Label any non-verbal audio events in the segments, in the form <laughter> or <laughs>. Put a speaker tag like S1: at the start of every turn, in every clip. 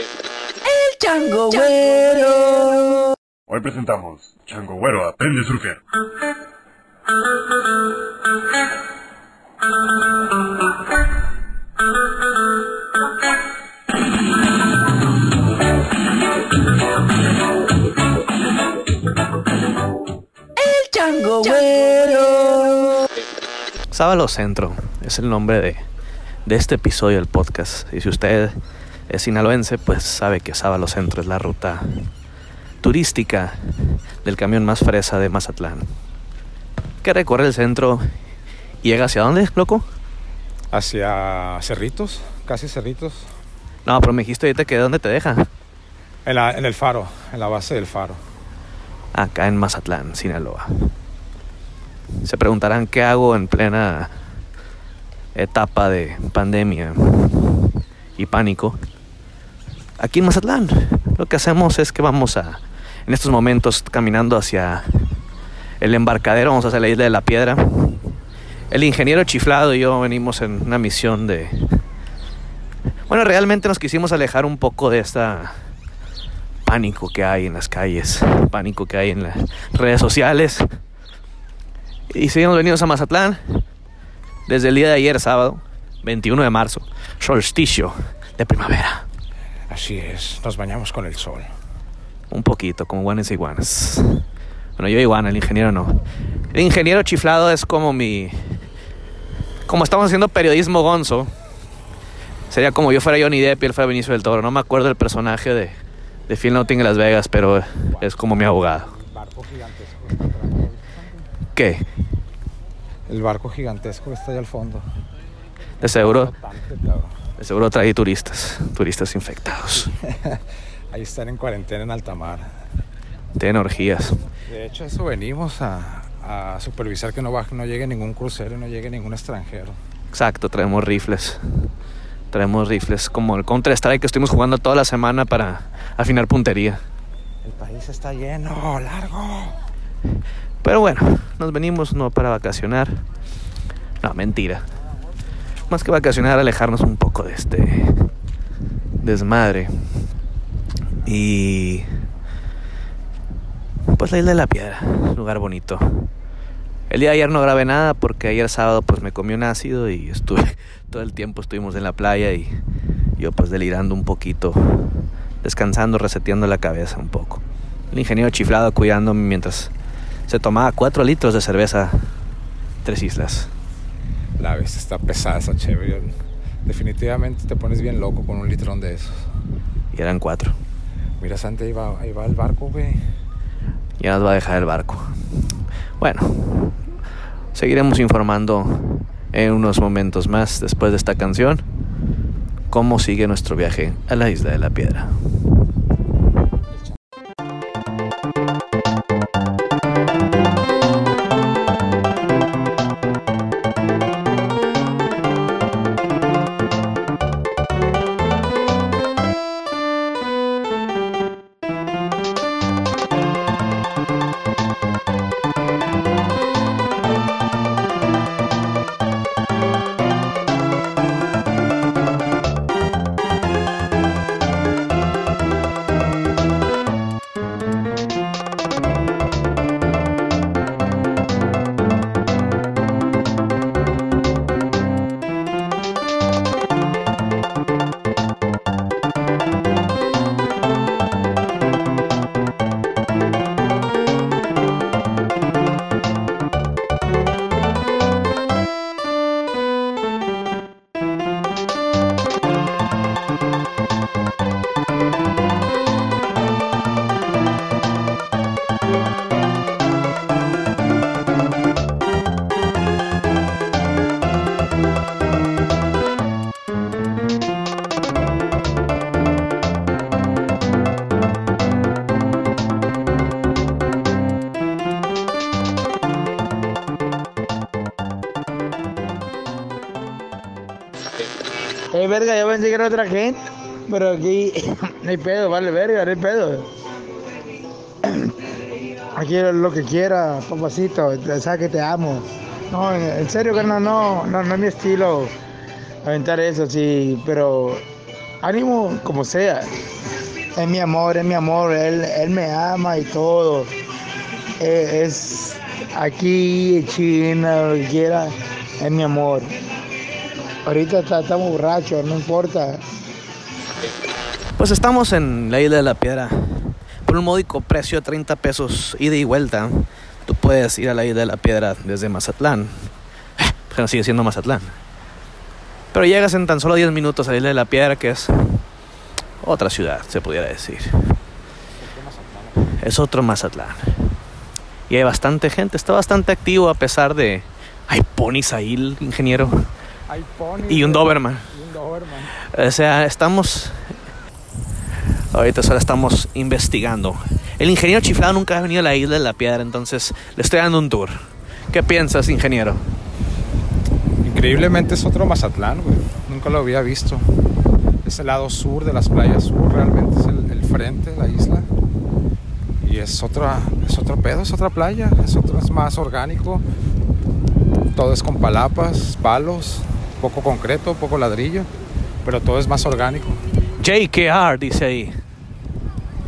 S1: El Chango Güero.
S2: Hoy presentamos Chango Güero aprende a surfear.
S1: El Chango Güero.
S3: Sábalo Centro es el nombre de, de este episodio del podcast. Y si usted es sinaloense, pues sabe que Sábalo Centro es la ruta turística del camión más fresa de Mazatlán. Que recorre el centro y llega hacia dónde, loco?
S4: hacia Cerritos, casi Cerritos,
S3: No, pero me dijiste ahorita que dónde te deja.
S4: en, la- en el faro, en la base del faro.
S3: Acá en Mazatlán, Sinaloa. Se preguntarán qué hago en plena etapa de pandemia y pánico. Aquí en Mazatlán, lo que hacemos es que vamos a, en estos momentos, caminando hacia el embarcadero, vamos hacia la isla de la Piedra. El ingeniero chiflado y yo venimos en una misión de... Bueno, realmente nos quisimos alejar un poco de esta pánico que hay en las calles, pánico que hay en las redes sociales. Y seguimos venidos a Mazatlán desde el día de ayer, sábado, 21 de marzo, solsticio de primavera.
S4: Así es, nos bañamos con el sol.
S3: Un poquito, como guanes y iguanas. Bueno, yo iguana, el ingeniero no. El ingeniero chiflado es como mi... Como estamos haciendo periodismo gonzo. Sería como yo fuera Johnny Depp y él fuera Benicio del Toro. No me acuerdo del personaje de, de Phil Nothing en Las Vegas, pero es como mi abogado.
S4: Barco gigantesco.
S3: ¿Qué?
S4: El barco gigantesco que está allá al fondo.
S3: De seguro. De seguro trae turistas, turistas infectados. <laughs>
S4: Ahí están en cuarentena en alta mar.
S3: Tienen orgías.
S4: De hecho, eso venimos a, a supervisar que no, baje, no llegue ningún crucero y no llegue ningún extranjero.
S3: Exacto, traemos rifles. Traemos rifles como el Counter Strike que estuvimos jugando toda la semana para afinar puntería.
S4: El país está lleno, largo.
S3: Pero bueno, nos venimos no para vacacionar. No, mentira. Más que vacacionar, alejarnos un poco de este desmadre. Y pues la isla de la piedra, lugar bonito. El día de ayer no grabé nada porque ayer sábado pues me comí un ácido y estuve <laughs> todo el tiempo estuvimos en la playa y yo pues delirando un poquito, descansando, reseteando la cabeza un poco. El ingeniero chiflado cuidándome mientras se tomaba 4 litros de cerveza Tres Islas.
S4: La vez está pesada esa chévere. Definitivamente te pones bien loco con un litrón de esos.
S3: Y eran 4.
S4: Mira, Santi, ahí va, ahí va el barco, güey.
S3: Ya nos va a dejar el barco. Bueno, seguiremos informando en unos momentos más
S5: que era otra gente, pero aquí no <coughs> hay pedo, vale, verga, no hay pedo. <coughs> Aquí es lo que quiera, papacito, sabes que te amo. No, en, serio, carnal, no, no, no es mi estilo aventar eso, sí, pero ánimo como sea. Es mi amor, es mi amor, él, él me ama y todo. Eh, es aquí, China, lo que quiera, es mi amor. Ahorita está- estamos borrachos, no importa.
S3: Pues estamos en la isla de la piedra. Por un módico precio de 30 pesos ida y vuelta, tú puedes ir a la isla de la piedra desde Mazatlán. Pero sigue siendo Mazatlán. Pero llegas en tan solo 10 minutos a la isla de la piedra, que es otra ciudad, se pudiera decir. Es otro Mazatlán. Y hay bastante gente, está bastante activo a pesar de... Hay ponis ahí, ingeniero.
S4: Hay pony,
S3: Y un Doberman.
S4: Y un Doberman.
S3: O sea, estamos. Ahorita solo estamos investigando. El ingeniero chiflado nunca ha venido a la isla de la piedra, entonces le estoy dando un tour. ¿Qué piensas, ingeniero?
S4: Increíblemente es otro Mazatlán, güey. Nunca lo había visto. Es el lado sur de las playas sur, realmente es el, el frente de la isla. Y es otra, es otro pedo, es otra playa, es otro, es más orgánico. Todo es con palapas, palos, poco concreto, poco ladrillo, pero todo es más orgánico.
S3: JKR, dice ahí.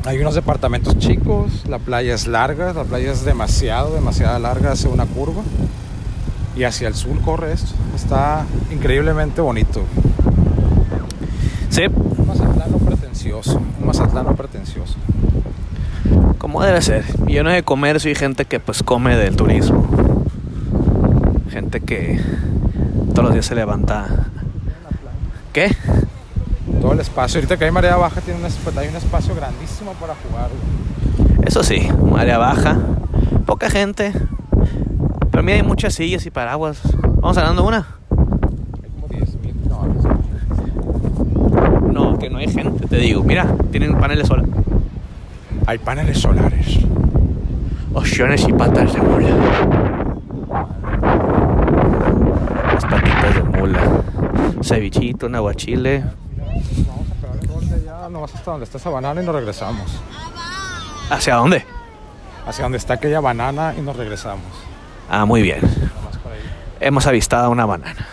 S4: Hay unos departamentos chicos, la playa es larga, la playa es demasiado, demasiado larga, hace una curva. Y hacia el sur corre esto. Está increíblemente bonito.
S3: Sí,
S4: Un mazatlano pretencioso, un mazatlano pretencioso.
S3: como debe ser. Lleno de comercio y gente que pues come del turismo. Gente que todos los días se levanta. ¿Qué?
S4: Todo el espacio, ahorita que hay marea baja, tiene un, esp- hay un espacio grandísimo para jugar.
S3: Eso sí, área baja, poca gente. Pero mira, hay muchas sillas y paraguas. Vamos hablando una.
S4: Hay como 10 mil. No, no sé.
S3: No, que no hay gente, te digo. Mira, tienen paneles solar.
S4: Hay paneles solares.
S3: Opciones y patas de mula. Las patitas de mula. Cevichito, un aguachile.
S4: Vamos a pegar el gol de allá, nomás hasta donde está esa banana y nos regresamos.
S3: ¿Hacia dónde?
S4: Hacia donde está aquella banana y nos regresamos.
S3: Ah, muy bien. Hemos avistado una banana.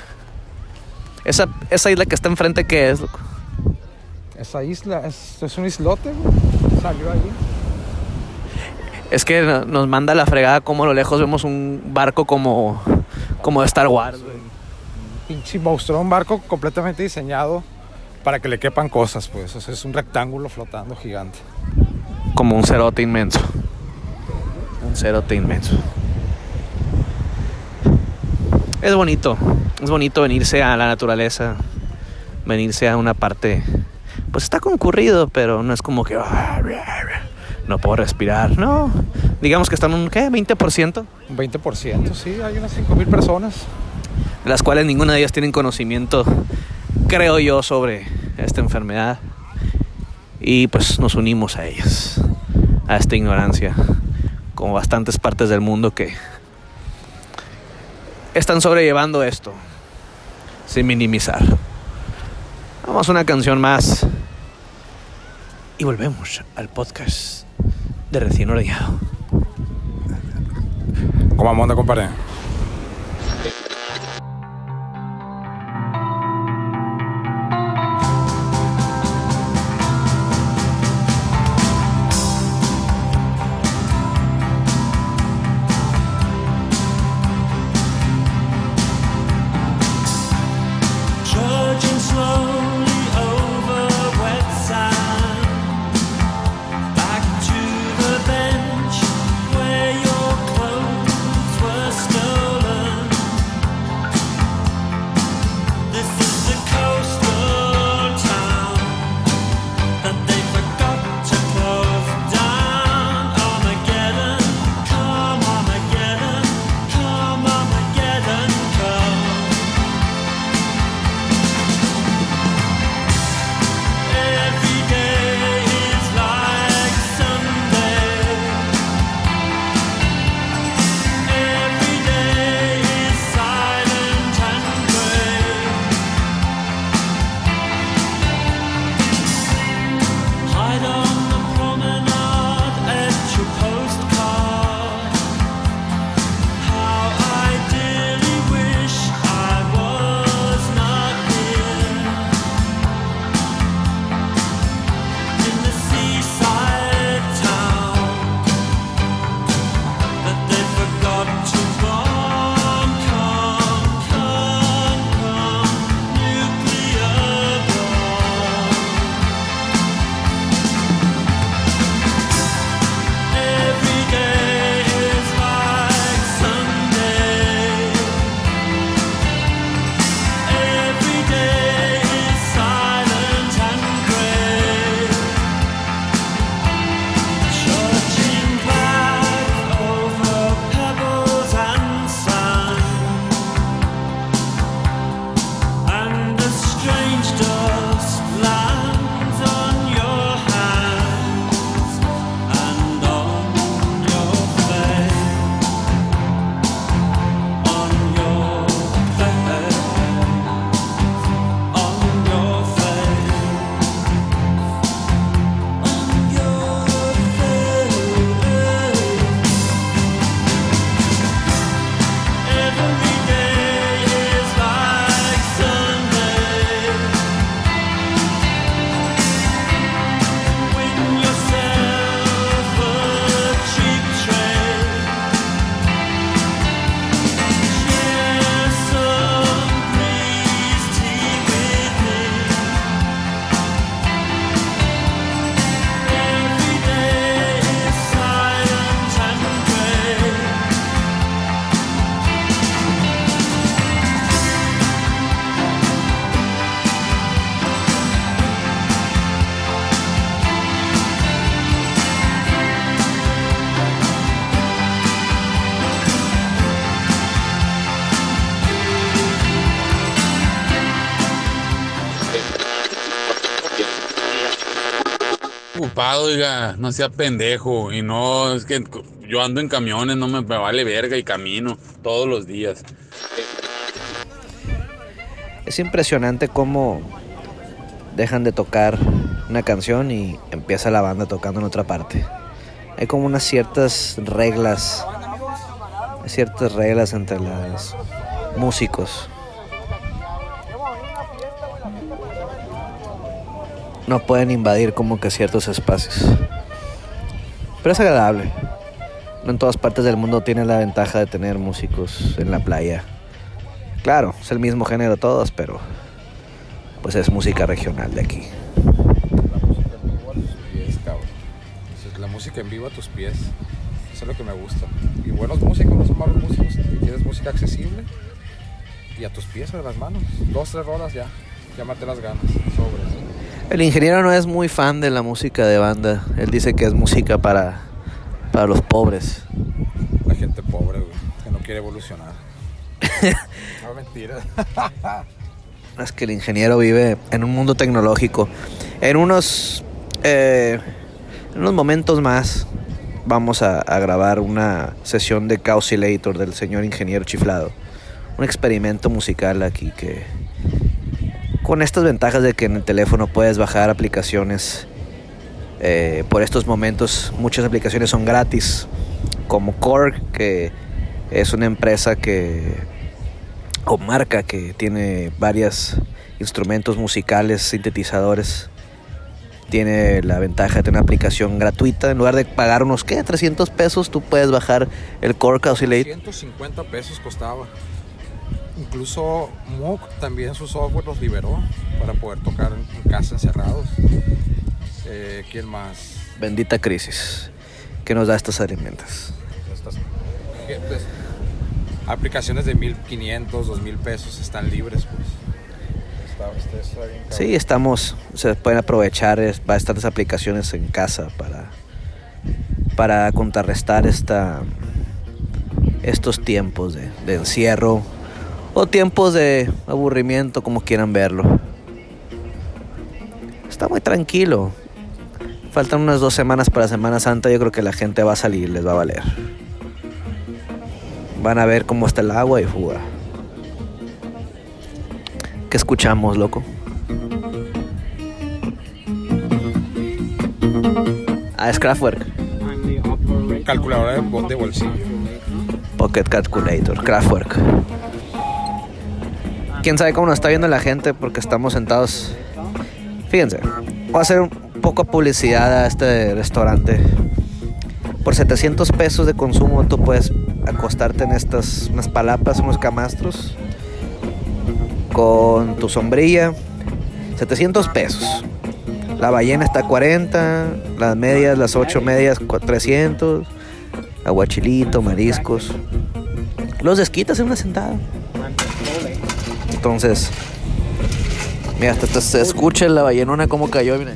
S3: Esa, esa isla que está enfrente, ¿qué es? loco?
S4: Esa isla es, es un islote, güey. Salió ahí.
S3: Es que no- nos manda la fregada como a lo lejos vemos un barco como, como de Star Wars. güey.
S4: Pinche monstruo, un barco completamente diseñado para que le quepan cosas, pues. O sea, es un rectángulo flotando gigante.
S3: Como un cerote inmenso. Un cerote inmenso. Es bonito. Es bonito venirse a la naturaleza. Venirse a una parte. Pues está concurrido, pero no es como que. No puedo respirar. No. Digamos que están un. ¿Qué? ¿20%?
S4: Un 20%, sí, hay unas 5.000 personas.
S3: Las cuales ninguna de ellas tienen conocimiento, creo yo, sobre esta enfermedad. Y pues nos unimos a ellas, a esta ignorancia, como bastantes partes del mundo que están sobrellevando esto, sin minimizar. Vamos a una canción más y volvemos al podcast de recién ordeñado.
S4: ¿Cómo anda, compadre?
S6: Oiga, no sea pendejo. Y no, es que yo ando en camiones, no me, me vale verga y camino todos los días.
S3: Es impresionante cómo dejan de tocar una canción y empieza la banda tocando en otra parte. Hay como unas ciertas reglas, ciertas reglas entre los músicos. No pueden invadir como que ciertos espacios. Pero es agradable. No en todas partes del mundo tiene la ventaja de tener músicos en la playa. Claro, es el mismo género todos, pero pues es música regional de aquí.
S4: La música en vivo a tus pies. Eso es lo que me gusta. Y buenos músicos, no son malos músicos. Tienes música accesible y a tus pies, a las manos. Dos, tres rolas ya. Llámate las ganas.
S3: El ingeniero no es muy fan de la música de banda. Él dice que es música para, para los pobres.
S4: La gente pobre, güey, que no quiere evolucionar. <laughs> no, mentira. <laughs>
S3: Es que el ingeniero vive en un mundo tecnológico. En unos, eh, en unos momentos más vamos a, a grabar una sesión de Causilator del señor ingeniero chiflado. Un experimento musical aquí que con estas ventajas de que en el teléfono puedes bajar aplicaciones. eh, por estos momentos muchas aplicaciones son gratis, como Korg, que es una empresa que o marca que tiene varios instrumentos musicales, sintetizadores. Tiene la ventaja de tener una aplicación gratuita. En lugar de pagar unos, ¿qué? 300 pesos, tú puedes bajar el Korg Oscillator.
S4: 150 pesos costaba. Incluso Moog también su software los liberó para poder tocar en, casa encerrados. Eh, ¿Quién más?
S3: Bendita crisis que nos da estas herramientas.
S4: Estas gentes- aplicaciones de 1500, 2000 pesos están libres, pues. Está, está- está bien cabrón.
S3: Sí, estamos, se pueden aprovechar es- bastantes aplicaciones en casa para, para contrarrestar esta, estos tiempos de, de encierro o tiempos de aburrimiento, como quieran verlo. Está muy tranquilo. Faltan unas dos semanas para Semana Santa. Yo creo que la gente va a salir, les va a valer. Van a ver cómo está el agua y fuga. ¿Qué escuchamos, loco? Ah, es Kraftwerk.
S4: Calculadora de bolsillo.
S3: Pocket Calculator, Kraftwerk. Quién sabe cómo nos está viendo la gente porque estamos sentados. Fíjense, voy a hacer un poco publicidad a este restaurante. Por 700 pesos de consumo tú puedes acostarte en estas unas palapas, unos camastros con tu sombrilla. 700 pesos. La ballena está a 40, las medias, las 8 medias, cua- 300 aguachilito, mariscos. Los desquitas en una sentada. Entonces, mira, hasta, hasta se escucha la ballenona como cayó. mira.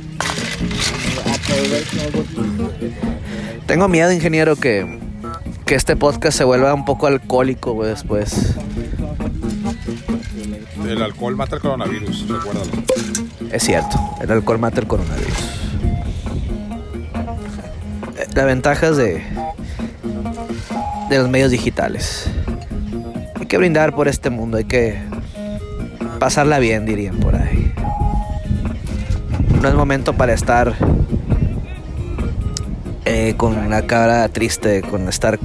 S3: Tengo miedo, ingeniero, que, que este podcast se vuelva un poco alcohólico güey, después.
S4: El alcohol mata el coronavirus, recuérdalo.
S3: Es cierto, el alcohol mata el coronavirus. Eh, Las ventajas de, de los medios digitales. Hay que brindar por este mundo, hay que pasarla bien, dirían por ahí. No es momento para estar eh, con una cara triste, con estar,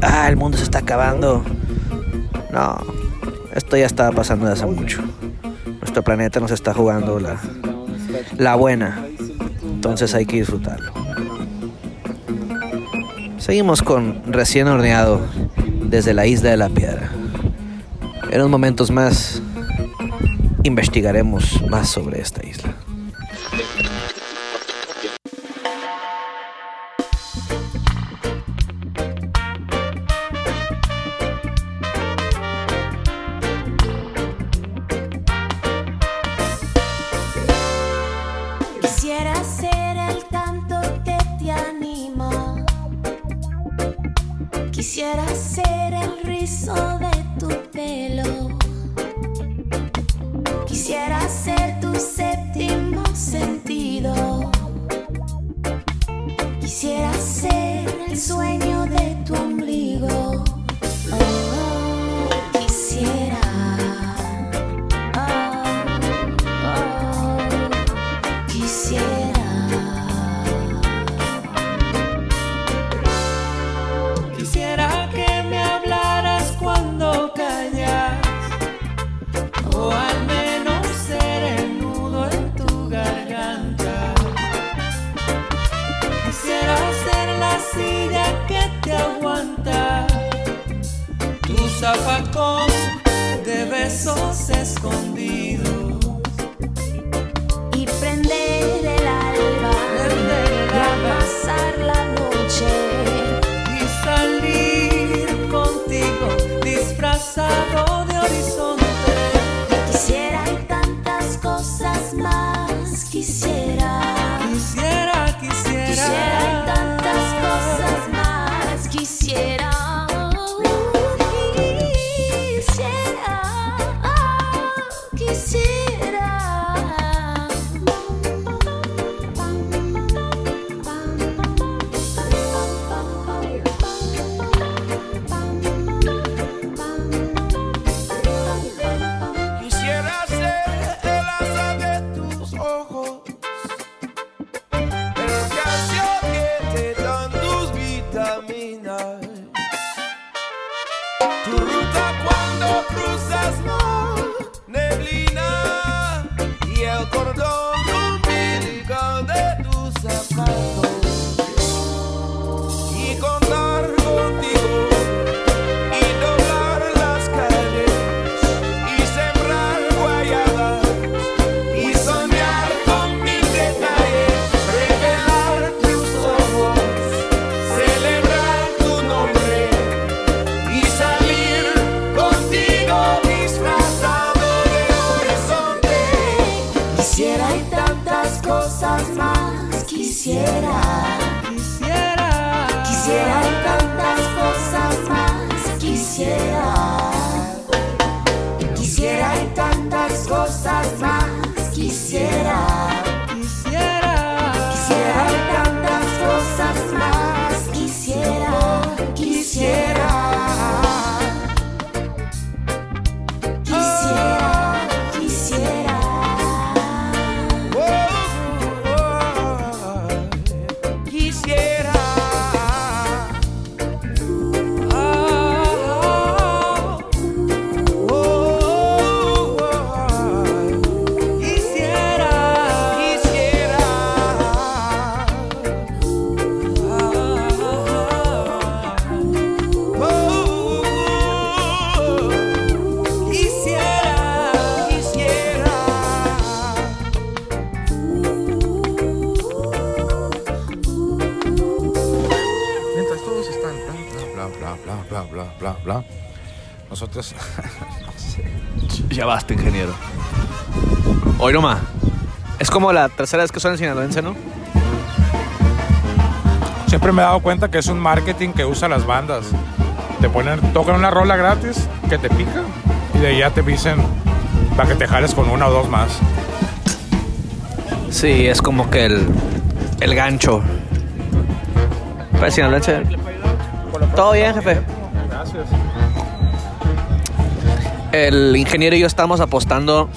S3: ah, el mundo se está acabando. No, esto ya estaba pasando desde hace mucho. Nuestro planeta nos está jugando la, la buena. Entonces hay que disfrutarlo. Seguimos con recién horneado desde la isla de la piedra. En unos momentos más investigaremos más sobre esta isla. Es como la tercera vez que suena en sinaloense, ¿no?
S4: Siempre me he dado cuenta que es un marketing que usa las bandas. Te ponen, tocan una rola gratis que te pica y de ahí ya te dicen para que te jales con una o dos más.
S3: Sí, es como que el, el gancho. Para el sinaloense. Todo bien, jefe.
S4: Gracias.
S3: El ingeniero y yo estamos apostando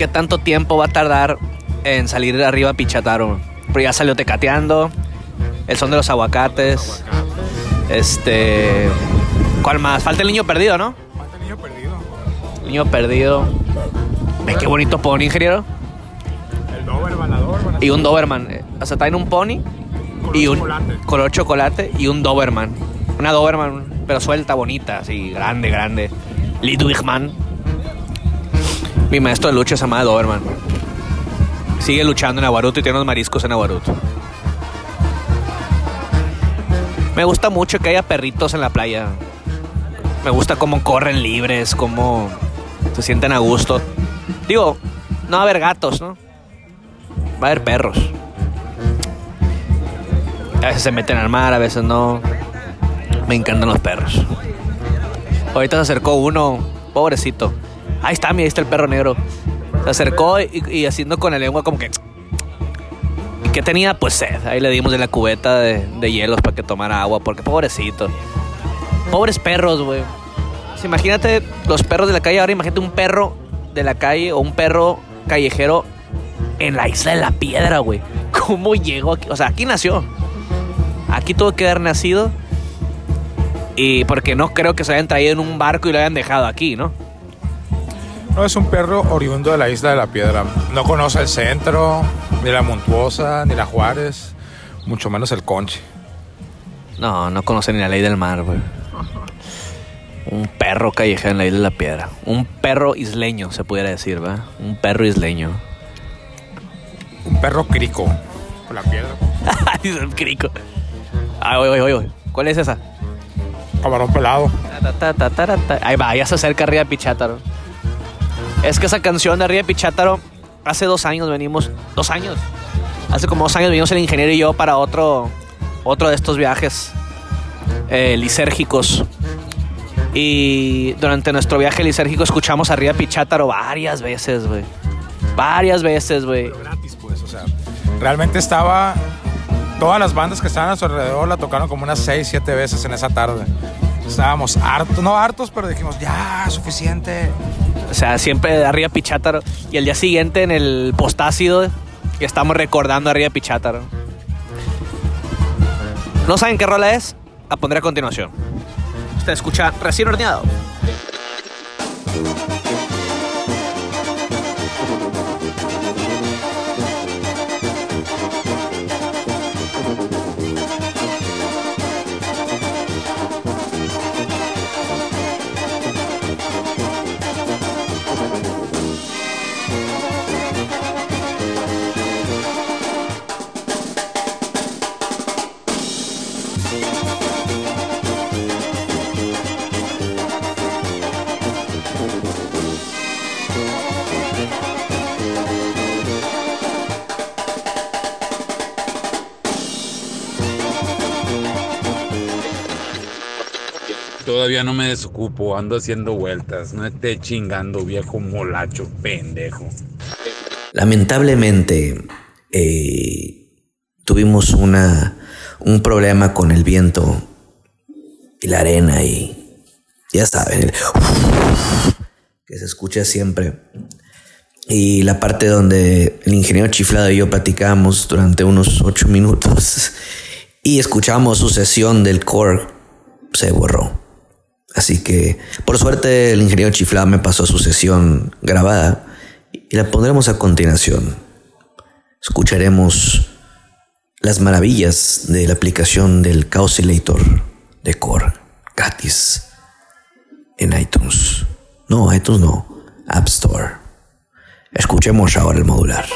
S3: qué tanto tiempo va a tardar en salir de arriba Pichataro. Pero ya salió tecateando. El son de los aguacates. Este. ¿Cuál más? Falta el niño perdido, ¿no?
S4: Falta el niño perdido.
S3: El niño perdido. Ve qué bonito pony, ingeniero.
S4: El Dover Balador. van a-
S3: Y un Doberman. O sea, traen un pony
S4: Color
S3: y un
S4: chocolate.
S3: color chocolate y un Doberman. Una Doberman, pero suelta, bonita, así, grande, grande. Lidwigman. Mi maestro de lucha se llama Doberman. Sigue luchando en Aguaruto y tiene unos mariscos en Aguaruto. Me gusta mucho que haya perritos en la playa. Me gusta cómo corren libres, cómo se sienten a gusto. Digo, no va a haber gatos, ¿no? Va a haber perros. A veces se meten al mar, a veces no. Me encantan los perros. Ahorita se acercó uno, pobrecito. Ahí está, mira, ahí está el perro negro. Se acercó y, haciendo con la lengua como que... ¿Y qué tenía? Pues sed. Ahí le dimos de la cubeta de, de hielos para que tomara agua, porque pobrecito. Pobres perros, güey. Pues imagínate los perros de la calle. Ahora imagínate un perro de la calle o un perro callejero en la isla de la piedra, güey. <laughs> ¿Cómo llegó aquí? O sea, aquí nació. Aquí tuvo que haber nacido. Y porque no creo que se hayan traído en un barco y lo hayan dejado aquí, ¿no?
S4: No es un perro oriundo de la isla de la piedra. No conoce el centro, ni la Montuosa, ni la Juárez, mucho menos el Conche.
S3: No, no conoce ni la ley del mar, güey. Un perro callejero en la isla de la piedra. Un perro isleño, se pudiera decir, ¿va? Un perro isleño.
S4: Un perro crico. Por la piedra. <laughs>
S3: Dice el crico. Ah, oye, oye, oye. ¿Cuál es esa?
S4: Camarón pelado.
S3: Ta, ta, ta, ta, ta, ta. Ahí va, ya se acerca arriba Pichátaro. Es que esa canción de arriba Pichátaro, hace dos años venimos, dos años. Hace como dos años venimos el ingeniero y yo para otro, otro de estos viajes eh, lisérgicos. Y durante nuestro viaje lisérgico escuchamos arriba Pichátaro varias veces, güey. Varias veces, güey.
S4: Gratis, pues, o sea. Realmente estaba. Todas las bandas que estaban a su alrededor la tocaron como unas 6, 7 veces en esa tarde. Estábamos hartos, no hartos, pero dijimos, ya, suficiente.
S3: O sea, siempre arriba Pichátaro. Y el día siguiente en el postácido que estamos recordando arriba Pichátaro. ¿No saben qué rola es? La pondré a continuación. Usted escucha recién horneado.
S6: Todavía no me desocupo, ando haciendo vueltas. No esté chingando, viejo molacho, pendejo.
S7: Lamentablemente, eh, tuvimos una, un problema con el viento y la arena y ya saben, el que se escucha siempre. Y la parte donde el ingeniero chiflado y yo platicamos durante unos ocho minutos <laughs> y escuchamos su sesión del core, se borró. Así que, por suerte, el ingeniero chiflado me pasó su sesión grabada y la pondremos a continuación. Escucharemos las maravillas de la aplicación del Causilator de Core gratis en iTunes. No, iTunes no, App Store. Escuchemos ahora el modular.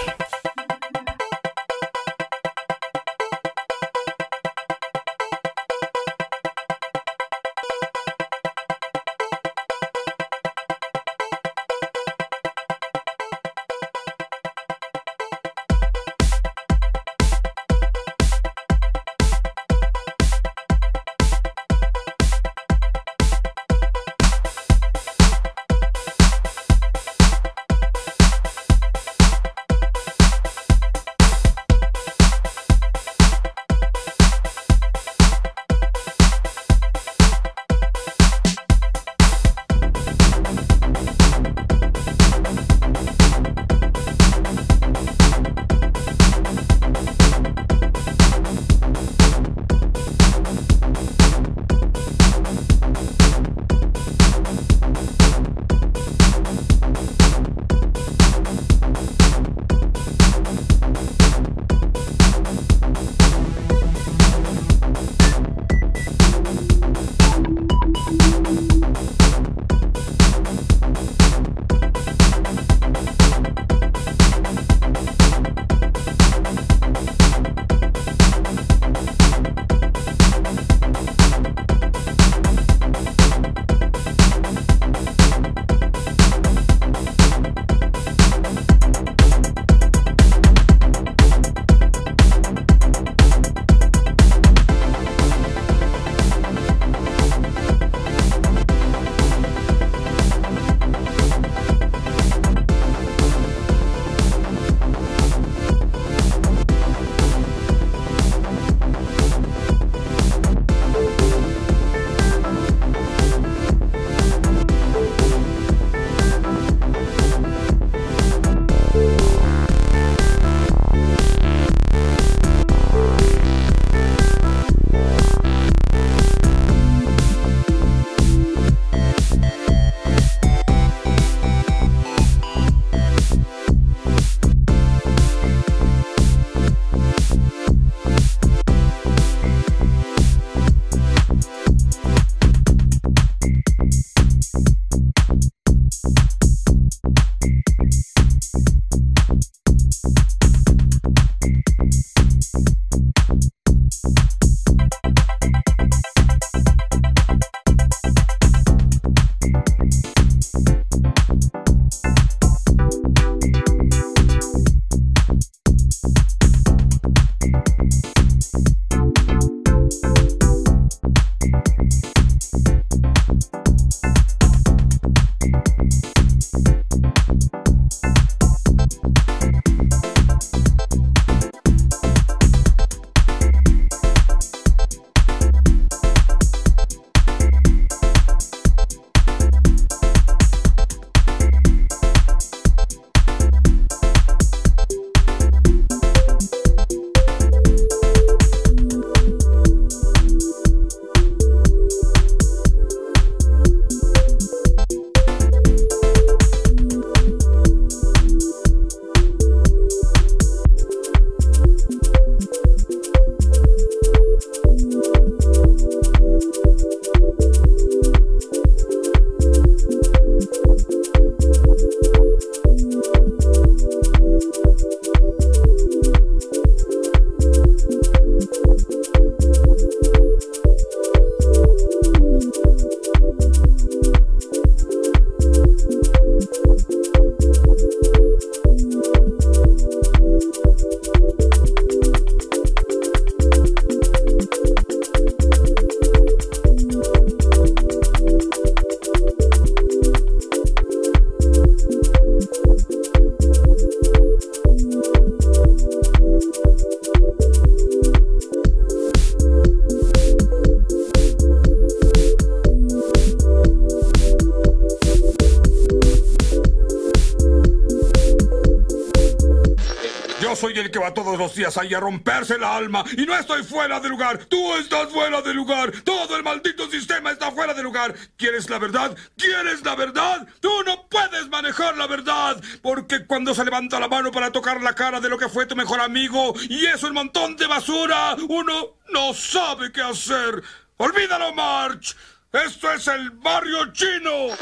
S8: Días ahí a romperse el alma y no estoy fuera de lugar. Tú estás fuera de lugar. Todo el maldito sistema está fuera de lugar. ¿Quieres la verdad? ¿Quieres la verdad? Tú no puedes manejar la verdad porque cuando se levanta la mano para tocar la cara de lo que fue tu mejor amigo y eso un montón de basura, uno no sabe qué hacer. Olvídalo, March. Esto es el barrio chino.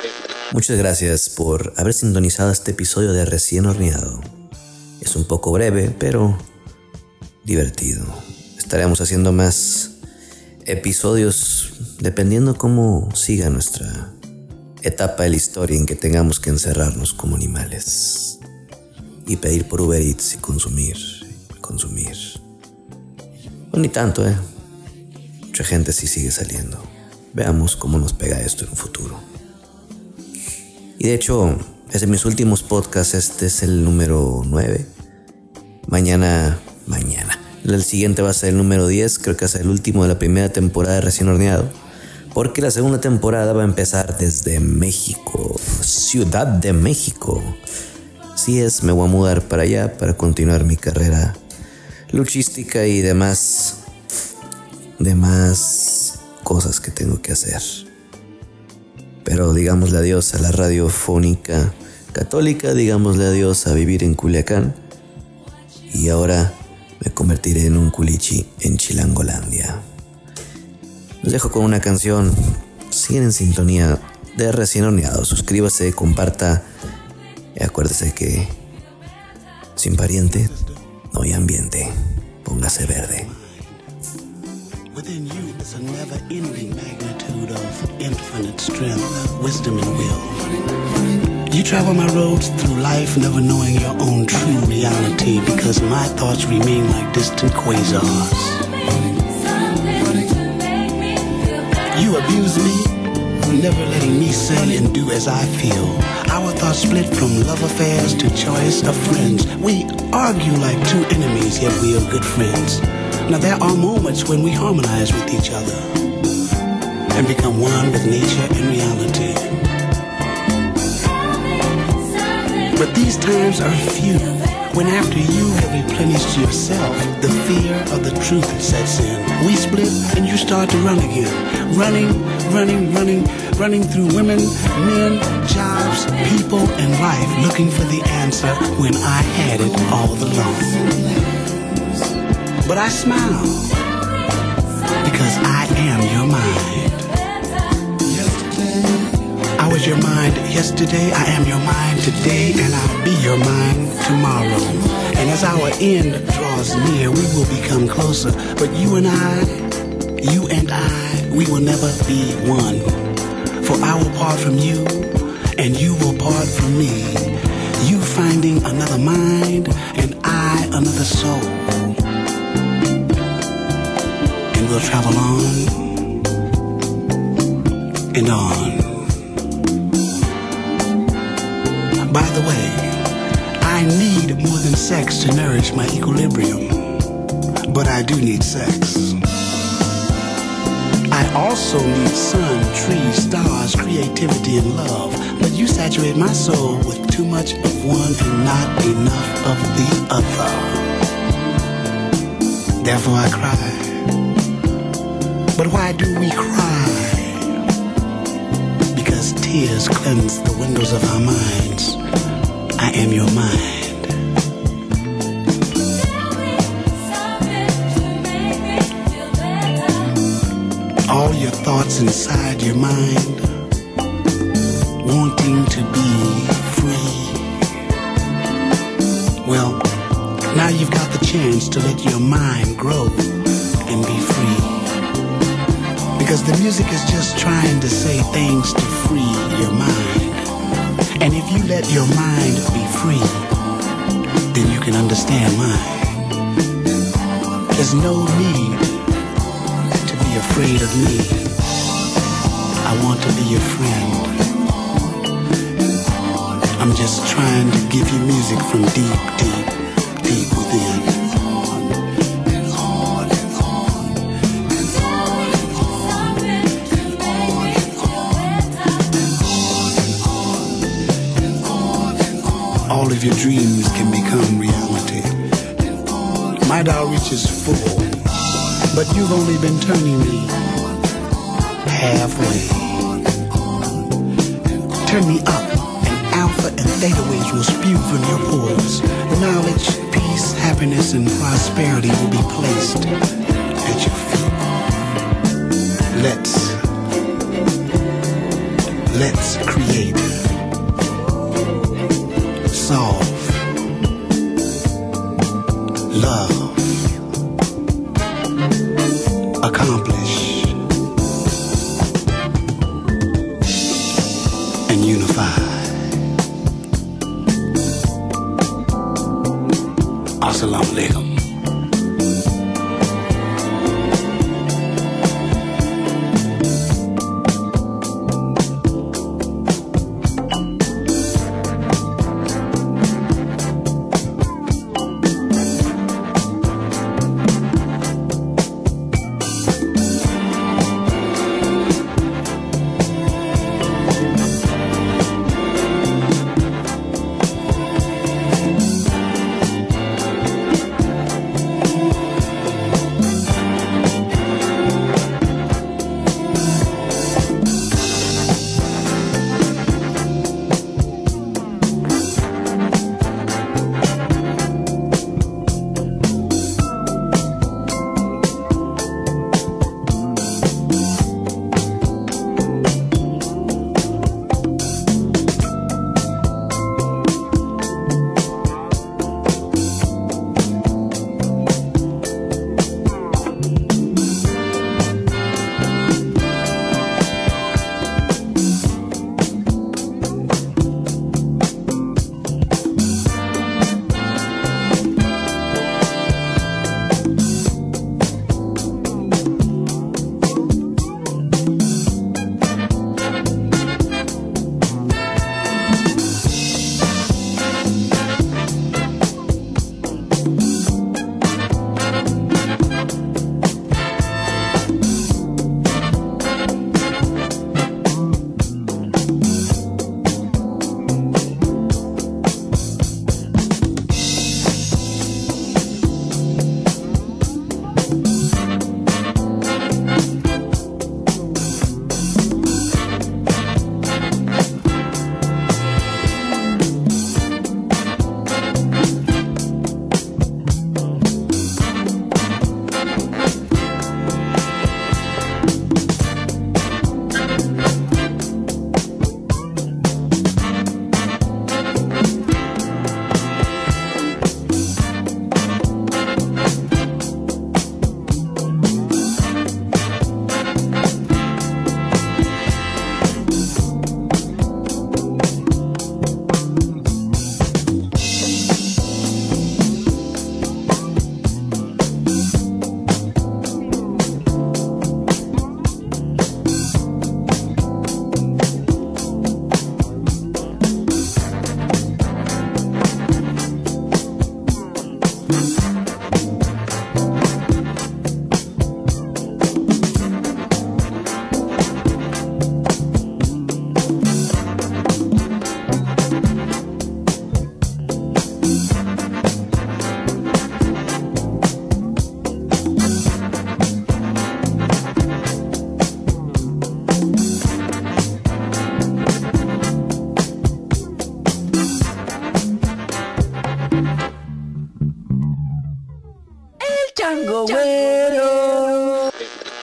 S7: Muchas gracias por haber sintonizado este episodio de Recién Horneado. Es un poco breve, pero divertido. Estaremos haciendo más episodios dependiendo cómo siga nuestra etapa de la historia en que tengamos que encerrarnos como animales y pedir por Uber Eats y consumir, consumir. No ni tanto, ¿eh? Mucha gente sí sigue saliendo. Veamos cómo nos pega esto en un futuro. Y de hecho, es de mis últimos podcasts, este es el número 9. Mañana, mañana. El siguiente va a ser el número 10, creo que va a ser el último de la primera temporada de Recién Horneado. Porque la segunda temporada va a empezar desde México, Ciudad de México. Así es, me voy a mudar para allá para continuar mi carrera luchística y demás, demás cosas que tengo que hacer. Pero digámosle adiós a la radiofónica católica, digámosle adiós a vivir en Culiacán. Y ahora me convertiré en un culichi en Chilangolandia. Los dejo con una canción. Siguen en sintonía de recién horneado. Suscríbase, comparta. Y acuérdese que sin pariente no hay ambiente. Póngase verde.
S9: You travel my roads through life never knowing your own true reality because my thoughts remain like distant quasars. You abuse me, never letting me say and do as I feel. Our thoughts split from love affairs to choice of friends. We argue like two enemies, yet we are good friends. Now there are moments when we harmonize with each other and become one with nature and reality. These times are few when after you have replenished yourself, the fear of the truth sets in. We split and you start to run again. Running, running, running, running through women, men, jobs, people, and life looking for the answer when I had it all along. But I smile because I am your mind. Was your mind yesterday, I am your mind today, and I'll be your mind tomorrow. And as our end draws near, we will become closer. But you and I, you and I, we will never be one. For I will part from you, and you will part from me. You finding another mind, and I another soul. And we'll travel on and on. By the way, I need more than sex to nourish my equilibrium. But I do need sex. I also need sun, trees, stars, creativity, and love. But you saturate my soul with too much of one and not enough of the other. Therefore I cry. But why do we cry? Tears cleanse the windows of our minds. I am your mind. All your thoughts inside your mind, wanting to be free. Well, now you've got the chance to let your mind grow and be free. Because the music is just trying to say things to free your mind. And if you let your mind be free, then you can understand mine. There's no need to be afraid of me. I want to be your friend. I'm just trying to give you music from deep, deep, your dreams can become reality. My dial reach is full, but you've only been turning me halfway. Turn me up, and alpha and theta waves will spew from your pores. Knowledge, peace, happiness, and prosperity will be placed at your feet. Let's let's create, dissolve. Love.